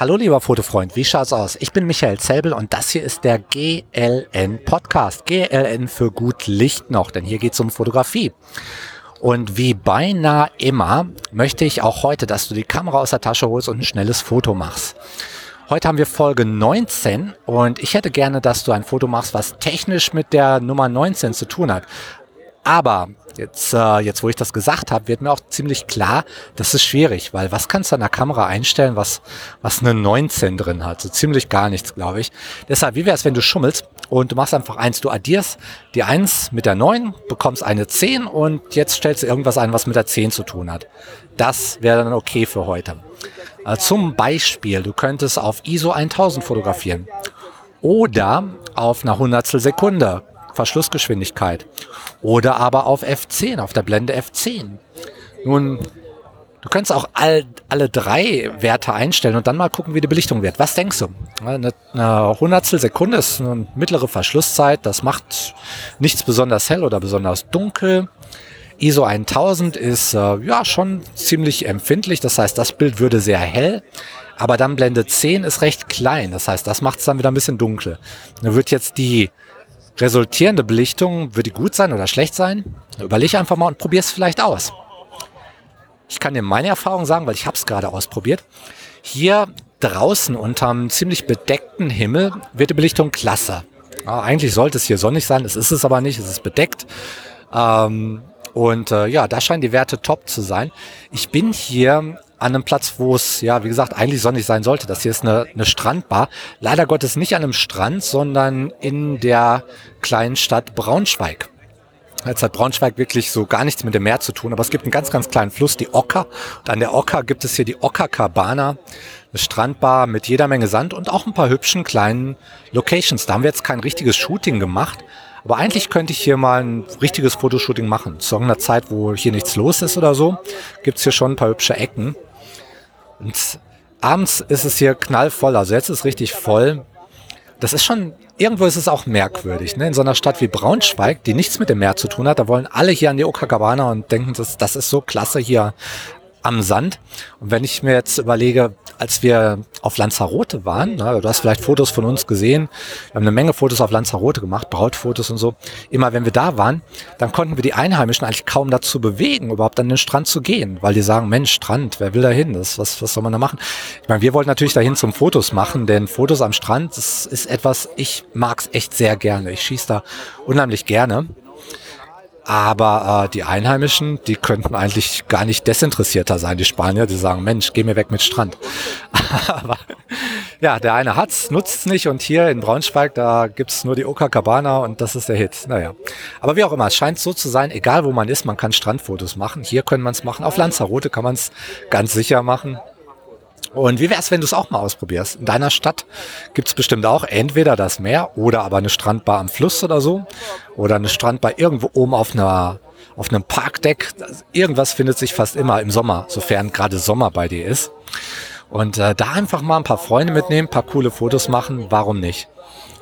Hallo lieber Fotofreund, wie schaut's aus? Ich bin Michael Zelbel und das hier ist der GLN Podcast. GLN für gut Licht noch, denn hier geht's um Fotografie. Und wie beinahe immer möchte ich auch heute, dass du die Kamera aus der Tasche holst und ein schnelles Foto machst. Heute haben wir Folge 19 und ich hätte gerne, dass du ein Foto machst, was technisch mit der Nummer 19 zu tun hat. Aber jetzt, äh, jetzt wo ich das gesagt habe, wird mir auch ziemlich klar, das ist schwierig, weil was kannst du an der Kamera einstellen, was, was eine 19 drin hat? So ziemlich gar nichts, glaube ich. Deshalb, wie wäre es, wenn du schummelst und du machst einfach eins, du addierst die 1 mit der 9, bekommst eine 10 und jetzt stellst du irgendwas ein, was mit der 10 zu tun hat. Das wäre dann okay für heute. Äh, zum Beispiel, du könntest auf ISO 1000 fotografieren oder auf einer Hundertstel Sekunde Verschlussgeschwindigkeit. Oder aber auf F10, auf der Blende F10. Nun, du könntest auch all, alle drei Werte einstellen und dann mal gucken, wie die Belichtung wird. Was denkst du? Eine, eine Hundertstel Sekunde ist eine mittlere Verschlusszeit. Das macht nichts besonders hell oder besonders dunkel. ISO 1000 ist äh, ja schon ziemlich empfindlich. Das heißt, das Bild würde sehr hell. Aber dann Blende 10 ist recht klein. Das heißt, das macht es dann wieder ein bisschen dunkel. Dann wird jetzt die resultierende Belichtung, wird die gut sein oder schlecht sein? Überleg einfach mal und probier es vielleicht aus. Ich kann dir meine Erfahrung sagen, weil ich habe es gerade ausprobiert. Hier draußen unterm ziemlich bedeckten Himmel wird die Belichtung klasse. Ja, eigentlich sollte es hier sonnig sein, es ist es aber nicht, es ist bedeckt. Ähm, und äh, ja, da scheinen die Werte top zu sein. Ich bin hier an einem Platz, wo es, ja, wie gesagt, eigentlich sonnig sein sollte. Das hier ist eine, eine Strandbar. Leider Gottes nicht an einem Strand, sondern in der kleinen Stadt Braunschweig. Jetzt hat Braunschweig wirklich so gar nichts mit dem Meer zu tun, aber es gibt einen ganz, ganz kleinen Fluss, die Ocker. Und an der Ocker gibt es hier die Ocker Cabana, eine Strandbar mit jeder Menge Sand und auch ein paar hübschen kleinen Locations. Da haben wir jetzt kein richtiges Shooting gemacht, aber eigentlich könnte ich hier mal ein richtiges Fotoshooting machen. Zu irgendeiner Zeit, wo hier nichts los ist oder so, gibt's hier schon ein paar hübsche Ecken. Und abends ist es hier knallvoll, also jetzt ist es richtig voll. Das ist schon, irgendwo ist es auch merkwürdig, ne? In so einer Stadt wie Braunschweig, die nichts mit dem Meer zu tun hat, da wollen alle hier an die Okagabana und denken, das, das ist so klasse hier am Sand. Und wenn ich mir jetzt überlege, als wir auf Lanzarote waren, na, du hast vielleicht Fotos von uns gesehen, wir haben eine Menge Fotos auf Lanzarote gemacht, Brautfotos und so. Immer wenn wir da waren, dann konnten wir die Einheimischen eigentlich kaum dazu bewegen, überhaupt an den Strand zu gehen, weil die sagen, Mensch, Strand, wer will da hin? Was, was soll man da machen? Ich meine, wir wollten natürlich dahin zum Fotos machen, denn Fotos am Strand, das ist etwas, ich mag's echt sehr gerne. Ich schieße da unheimlich gerne. Aber äh, die Einheimischen, die könnten eigentlich gar nicht desinteressierter sein, die Spanier, die sagen, Mensch, geh mir weg mit Strand. Aber ja, der eine hat's, nutzt's nicht und hier in Braunschweig, da gibt's nur die Oka Cabana und das ist der Hit. Naja. Aber wie auch immer, es scheint so zu sein, egal wo man ist, man kann Strandfotos machen. Hier können man es machen. Auf Lanzarote kann man es ganz sicher machen. Und wie wär's, wenn du es auch mal ausprobierst? In deiner Stadt gibt's bestimmt auch entweder das Meer oder aber eine Strandbar am Fluss oder so. Oder eine Strandbar irgendwo oben auf einer auf einem Parkdeck. Irgendwas findet sich fast immer im Sommer, sofern gerade Sommer bei dir ist. Und äh, da einfach mal ein paar Freunde mitnehmen, paar coole Fotos machen, warum nicht?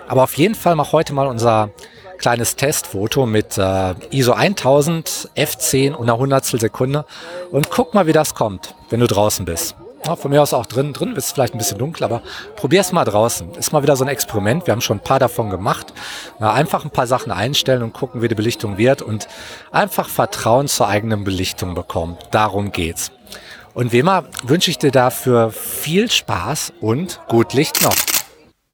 Aber auf jeden Fall mach heute mal unser kleines Testfoto mit äh, ISO 1000, F10 und einer Hundertstel Sekunde und guck mal, wie das kommt, wenn du draußen bist. Ja, von mir aus auch drin. Drin ist es vielleicht ein bisschen dunkel, aber probier's mal draußen. Ist mal wieder so ein Experiment. Wir haben schon ein paar davon gemacht. Na, einfach ein paar Sachen einstellen und gucken, wie die Belichtung wird und einfach Vertrauen zur eigenen Belichtung bekommen. Darum geht's. Und wie immer wünsche ich dir dafür viel Spaß und gut Licht noch.